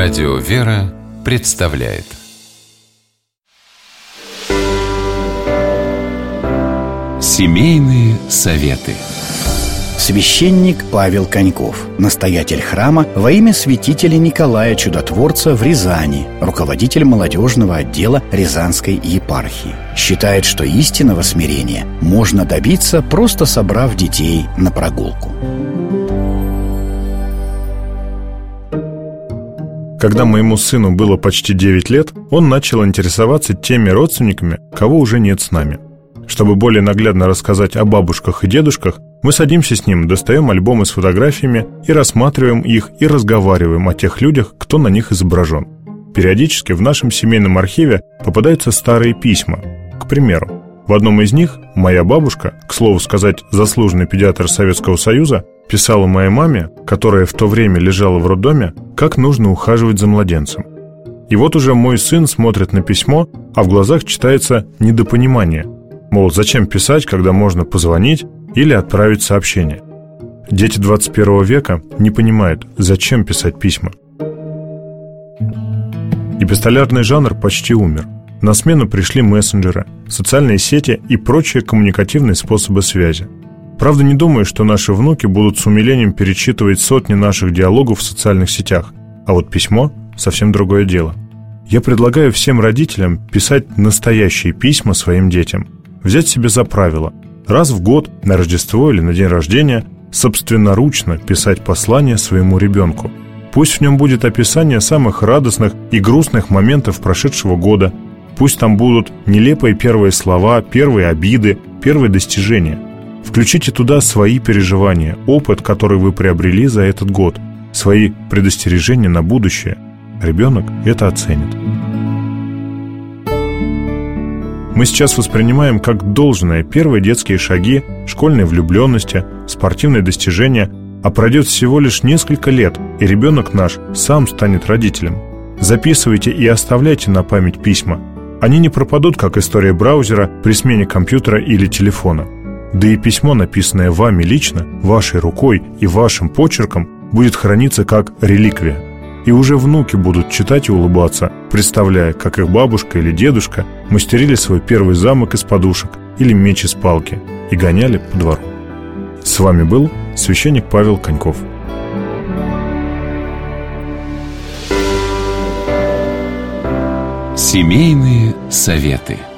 Радио «Вера» представляет Семейные советы Священник Павел Коньков, настоятель храма во имя святителя Николая Чудотворца в Рязани, руководитель молодежного отдела Рязанской епархии. Считает, что истинного смирения можно добиться, просто собрав детей на прогулку. Когда моему сыну было почти 9 лет, он начал интересоваться теми родственниками, кого уже нет с нами. Чтобы более наглядно рассказать о бабушках и дедушках, мы садимся с ним, достаем альбомы с фотографиями и рассматриваем их и разговариваем о тех людях, кто на них изображен. Периодически в нашем семейном архиве попадаются старые письма. К примеру, в одном из них моя бабушка, к слову сказать, заслуженный педиатр Советского Союза, писала моей маме, которая в то время лежала в роддоме, как нужно ухаживать за младенцем. И вот уже мой сын смотрит на письмо, а в глазах читается недопонимание. Мол, зачем писать, когда можно позвонить или отправить сообщение? Дети 21 века не понимают, зачем писать письма. Эпистолярный жанр почти умер. На смену пришли мессенджеры, социальные сети и прочие коммуникативные способы связи – Правда, не думаю, что наши внуки будут с умилением перечитывать сотни наших диалогов в социальных сетях. А вот письмо – совсем другое дело. Я предлагаю всем родителям писать настоящие письма своим детям. Взять себе за правило – раз в год, на Рождество или на день рождения, собственноручно писать послание своему ребенку. Пусть в нем будет описание самых радостных и грустных моментов прошедшего года. Пусть там будут нелепые первые слова, первые обиды, первые достижения – Включите туда свои переживания, опыт, который вы приобрели за этот год, свои предостережения на будущее. Ребенок это оценит. Мы сейчас воспринимаем как должное первые детские шаги, школьной влюбленности, спортивные достижения, а пройдет всего лишь несколько лет, и ребенок наш сам станет родителем. Записывайте и оставляйте на память письма. Они не пропадут, как история браузера при смене компьютера или телефона – да и письмо, написанное вами лично, вашей рукой и вашим почерком, будет храниться как реликвия. И уже внуки будут читать и улыбаться, представляя, как их бабушка или дедушка мастерили свой первый замок из подушек или меч из палки и гоняли по двору. С вами был священник Павел Коньков. Семейные советы –